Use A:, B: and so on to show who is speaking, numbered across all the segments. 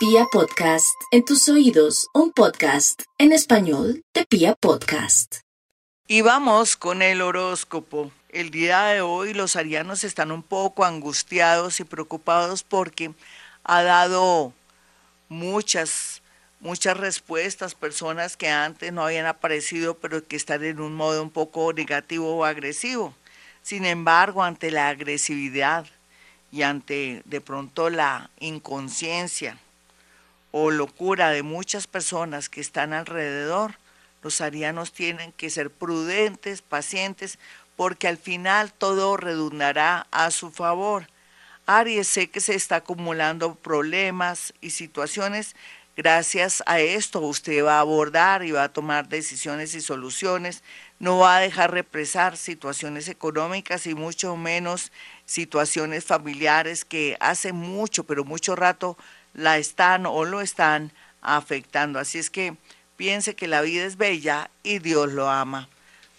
A: Pia Podcast, en tus oídos, un podcast en español de Pia Podcast.
B: Y vamos con el horóscopo. El día de hoy los arianos están un poco angustiados y preocupados porque ha dado muchas, muchas respuestas, personas que antes no habían aparecido, pero que están en un modo un poco negativo o agresivo. Sin embargo, ante la agresividad y ante de pronto la inconsciencia o locura de muchas personas que están alrededor, los arianos tienen que ser prudentes, pacientes, porque al final todo redundará a su favor. Aries, sé que se está acumulando problemas y situaciones. Gracias a esto usted va a abordar y va a tomar decisiones y soluciones. No va a dejar represar situaciones económicas y mucho menos situaciones familiares que hace mucho, pero mucho rato la están o lo están afectando. Así es que piense que la vida es bella y Dios lo ama.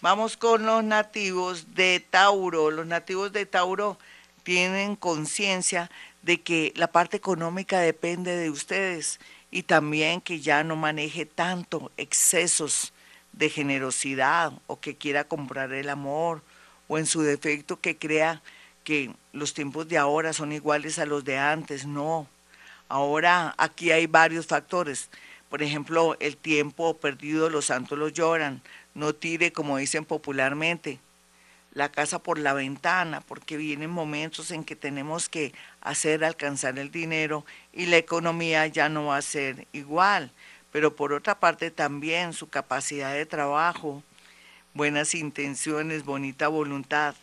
B: Vamos con los nativos de Tauro. Los nativos de Tauro tienen conciencia de que la parte económica depende de ustedes y también que ya no maneje tanto excesos de generosidad o que quiera comprar el amor o en su defecto que crea que los tiempos de ahora son iguales a los de antes. No, Ahora aquí hay varios factores. Por ejemplo, el tiempo perdido, los santos lo lloran. No tire, como dicen popularmente, la casa por la ventana, porque vienen momentos en que tenemos que hacer alcanzar el dinero y la economía ya no va a ser igual. Pero por otra parte también su capacidad de trabajo, buenas intenciones, bonita voluntad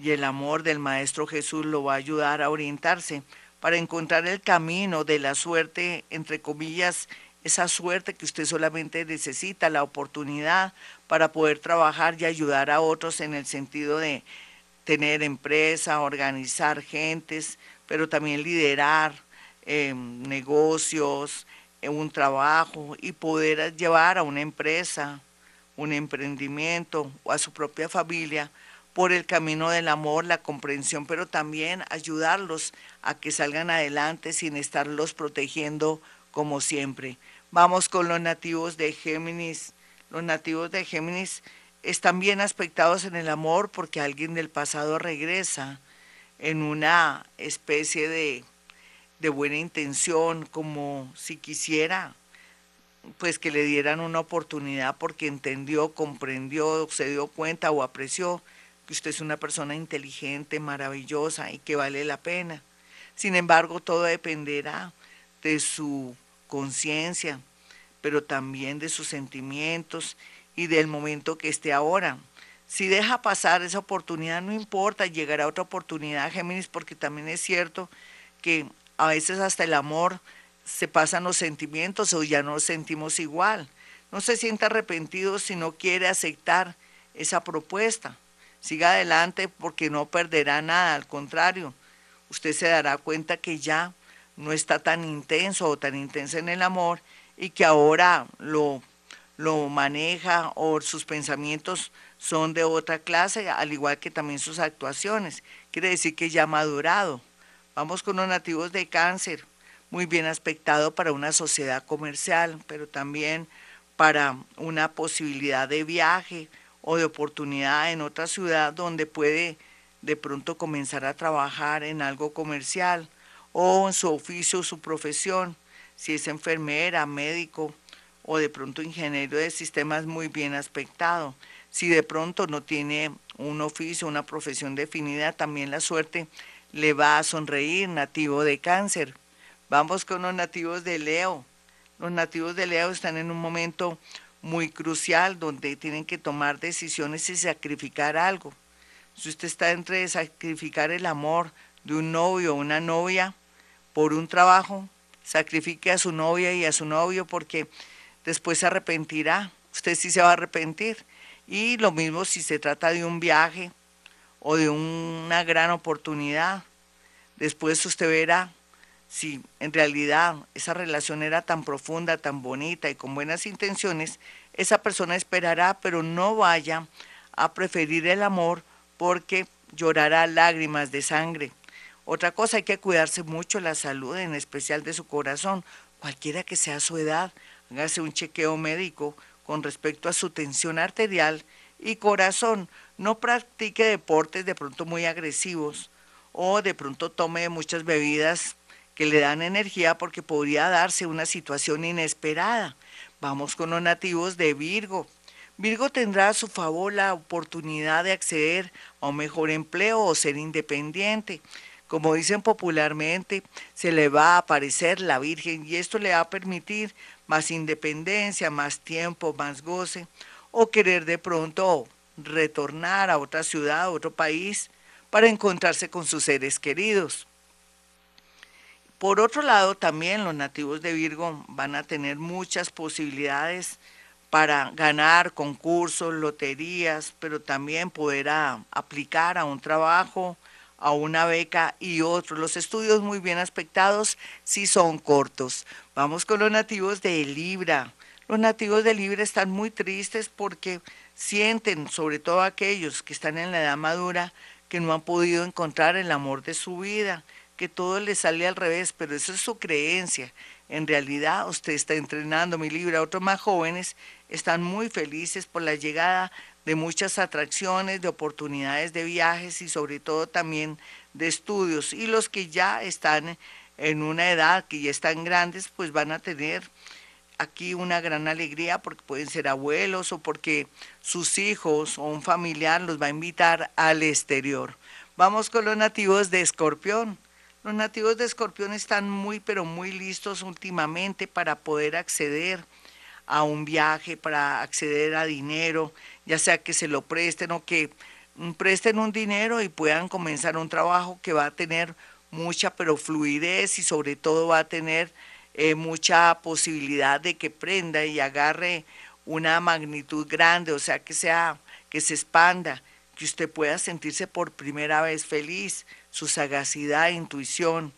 B: y el amor del Maestro Jesús lo va a ayudar a orientarse para encontrar el camino de la suerte, entre comillas, esa suerte que usted solamente necesita, la oportunidad para poder trabajar y ayudar a otros en el sentido de tener empresa, organizar gentes, pero también liderar em, negocios, un trabajo y poder llevar a una empresa, un emprendimiento o a su propia familia por el camino del amor, la comprensión, pero también ayudarlos a que salgan adelante sin estarlos protegiendo como siempre. Vamos con los nativos de Géminis. Los nativos de Géminis están bien aspectados en el amor porque alguien del pasado regresa en una especie de, de buena intención, como si quisiera pues que le dieran una oportunidad porque entendió, comprendió, se dio cuenta o apreció usted es una persona inteligente, maravillosa y que vale la pena. Sin embargo, todo dependerá de su conciencia, pero también de sus sentimientos y del momento que esté ahora. Si deja pasar esa oportunidad, no importa, llegará otra oportunidad, Géminis, porque también es cierto que a veces hasta el amor se pasan los sentimientos o ya no sentimos igual. No se sienta arrepentido si no quiere aceptar esa propuesta siga adelante porque no perderá nada, al contrario, usted se dará cuenta que ya no está tan intenso o tan intensa en el amor y que ahora lo, lo maneja o sus pensamientos son de otra clase, al igual que también sus actuaciones. Quiere decir que ya ha madurado. Vamos con los nativos de cáncer, muy bien aspectado para una sociedad comercial, pero también para una posibilidad de viaje, o de oportunidad en otra ciudad donde puede de pronto comenzar a trabajar en algo comercial o en su oficio o su profesión, si es enfermera, médico o de pronto ingeniero de sistemas muy bien aspectado. Si de pronto no tiene un oficio, una profesión definida, también la suerte le va a sonreír, nativo de cáncer. Vamos con los nativos de Leo. Los nativos de Leo están en un momento muy crucial donde tienen que tomar decisiones y sacrificar algo. Si usted está entre sacrificar el amor de un novio o una novia por un trabajo, sacrifique a su novia y a su novio porque después se arrepentirá. Usted sí se va a arrepentir. Y lo mismo si se trata de un viaje o de una gran oportunidad. Después usted verá si en realidad esa relación era tan profunda, tan bonita y con buenas intenciones, esa persona esperará, pero no vaya a preferir el amor porque llorará lágrimas de sangre Otra cosa, hay que cuidarse mucho la salud, en especial de su corazón, cualquiera que sea su edad. Hágase un chequeo médico con respecto a su tensión arterial y corazón. No practique deportes de pronto muy agresivos o de pronto tome muchas bebidas que le dan energía porque podría darse una situación inesperada. Vamos con los nativos de Virgo. Virgo tendrá a su favor la oportunidad de acceder a un mejor empleo o ser independiente. Como dicen popularmente, se le va a aparecer la Virgen y esto le va a permitir más independencia, más tiempo, más goce, o querer de pronto retornar a otra ciudad, a otro país, para encontrarse con sus seres queridos. Por otro lado, también los nativos de Virgo van a tener muchas posibilidades para ganar concursos, loterías, pero también poder aplicar a un trabajo, a una beca y otros. Los estudios muy bien aspectados sí son cortos. Vamos con los nativos de Libra. Los nativos de Libra están muy tristes porque sienten, sobre todo aquellos que están en la edad madura, que no han podido encontrar el amor de su vida, que todo les sale al revés, pero eso es su creencia. En realidad usted está entrenando mi Libra. Otros más jóvenes están muy felices por la llegada de muchas atracciones, de oportunidades de viajes y sobre todo también de estudios. Y los que ya están en una edad, que ya están grandes, pues van a tener aquí una gran alegría porque pueden ser abuelos o porque sus hijos o un familiar los va a invitar al exterior. Vamos con los nativos de Escorpión. Los nativos de Escorpión están muy pero muy listos últimamente para poder acceder a un viaje, para acceder a dinero, ya sea que se lo presten o que presten un dinero y puedan comenzar un trabajo que va a tener mucha pero fluidez y sobre todo va a tener eh, mucha posibilidad de que prenda y agarre una magnitud grande, o sea, que sea, que se expanda, que usted pueda sentirse por primera vez feliz, su sagacidad, intuición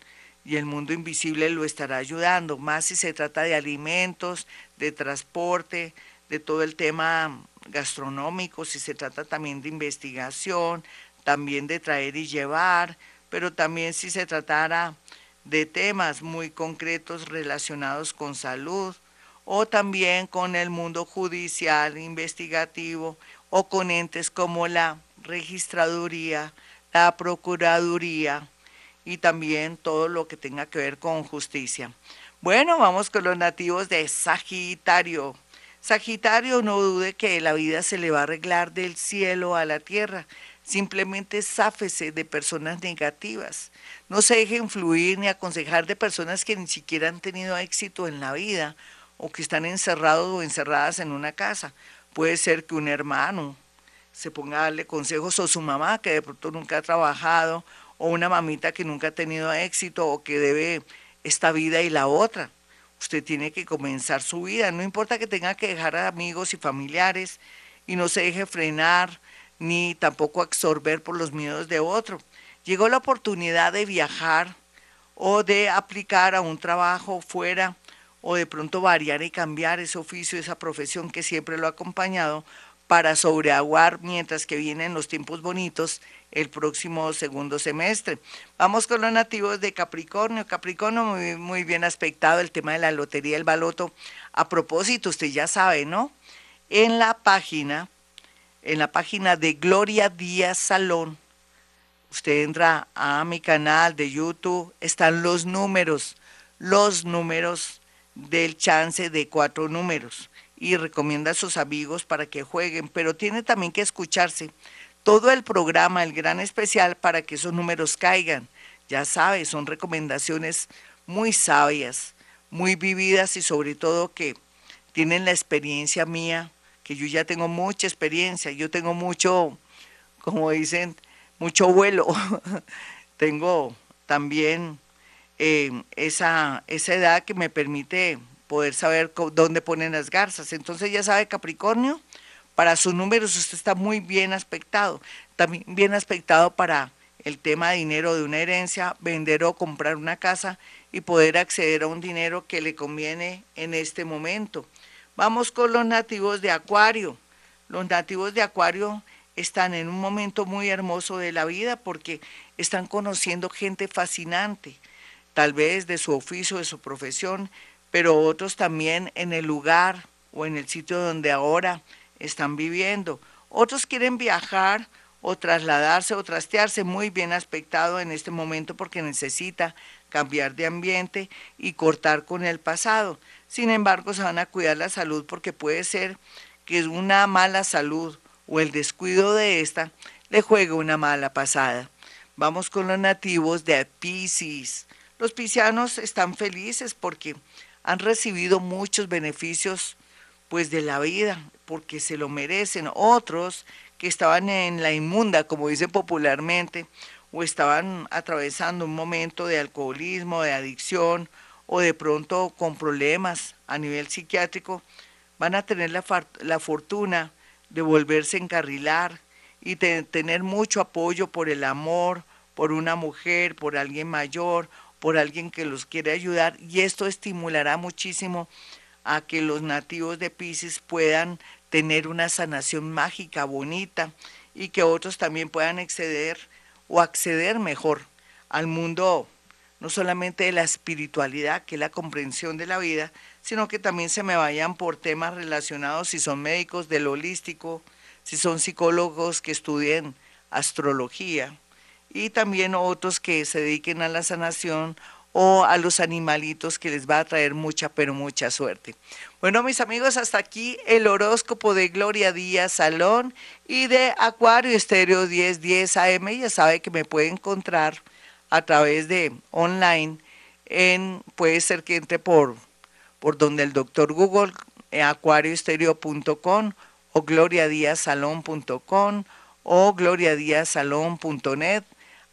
B: y el mundo invisible lo estará ayudando, más si se trata de alimentos, de transporte, de todo el tema gastronómico, si se trata también de investigación, también de traer y llevar, pero también si se tratara de temas muy concretos relacionados con salud o también con el mundo judicial, investigativo o con entes como la registraduría, la procuraduría y también todo lo que tenga que ver con justicia. Bueno, vamos con los nativos de Sagitario. Sagitario, no dude que la vida se le va a arreglar del cielo a la tierra. Simplemente sáfese de personas negativas. No se deje influir ni aconsejar de personas que ni siquiera han tenido éxito en la vida o que están encerrados o encerradas en una casa. Puede ser que un hermano se ponga a darle consejos o su mamá que de pronto nunca ha trabajado o una mamita que nunca ha tenido éxito o que debe esta vida y la otra. Usted tiene que comenzar su vida, no importa que tenga que dejar a amigos y familiares y no se deje frenar ni tampoco absorber por los miedos de otro. Llegó la oportunidad de viajar o de aplicar a un trabajo fuera o de pronto variar y cambiar ese oficio, esa profesión que siempre lo ha acompañado para sobreaguar mientras que vienen los tiempos bonitos el próximo segundo semestre. Vamos con los nativos de Capricornio. Capricornio muy, muy bien aspectado el tema de la lotería, el baloto. A propósito, usted ya sabe, ¿no? En la página en la página de Gloria Díaz Salón. Usted entra a mi canal de YouTube, están los números, los números del chance de cuatro números y recomienda a sus amigos para que jueguen, pero tiene también que escucharse todo el programa, el gran especial para que esos números caigan. Ya sabe, son recomendaciones muy sabias, muy vividas y sobre todo que tienen la experiencia mía que yo ya tengo mucha experiencia, yo tengo mucho, como dicen, mucho vuelo, tengo también eh, esa, esa edad que me permite poder saber dónde ponen las garzas. Entonces ya sabe Capricornio, para sus números usted está muy bien aspectado, también bien aspectado para el tema de dinero de una herencia, vender o comprar una casa y poder acceder a un dinero que le conviene en este momento. Vamos con los nativos de Acuario. Los nativos de Acuario están en un momento muy hermoso de la vida porque están conociendo gente fascinante, tal vez de su oficio, de su profesión, pero otros también en el lugar o en el sitio donde ahora están viviendo. Otros quieren viajar o trasladarse o trastearse muy bien aspectado en este momento porque necesita cambiar de ambiente y cortar con el pasado. Sin embargo, se van a cuidar la salud porque puede ser que una mala salud o el descuido de esta le juegue una mala pasada. Vamos con los nativos de Pisces. Los piscianos están felices porque han recibido muchos beneficios pues de la vida, porque se lo merecen. Otros que estaban en la inmunda, como dicen popularmente, o estaban atravesando un momento de alcoholismo, de adicción, o de pronto con problemas a nivel psiquiátrico, van a tener la, la fortuna de volverse a encarrilar y de tener mucho apoyo por el amor, por una mujer, por alguien mayor, por alguien que los quiere ayudar y esto estimulará muchísimo a que los nativos de Pisces puedan tener una sanación mágica, bonita y que otros también puedan acceder o acceder mejor al mundo no solamente de la espiritualidad, que es la comprensión de la vida, sino que también se me vayan por temas relacionados, si son médicos del holístico, si son psicólogos que estudien astrología y también otros que se dediquen a la sanación o a los animalitos que les va a traer mucha, pero mucha suerte. Bueno, mis amigos, hasta aquí el horóscopo de Gloria Díaz Salón y de Acuario Estéreo 1010 AM. Ya sabe que me puede encontrar a través de online en, puede ser que entre por por donde el doctor Google, eh, acuarioestereo.com o gloriadiasalón.com o gloriadiasalón.net.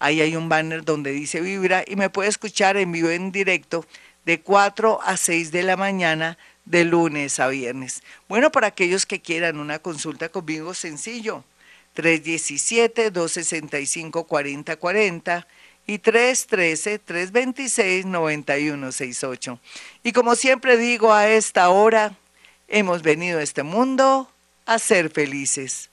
B: Ahí hay un banner donde dice Vibra y me puede escuchar en vivo en directo de 4 a 6 de la mañana de lunes a viernes. Bueno, para aquellos que quieran una consulta conmigo, sencillo, 317-265-4040 y 313-326-9168. Y como siempre digo a esta hora, hemos venido a este mundo a ser felices.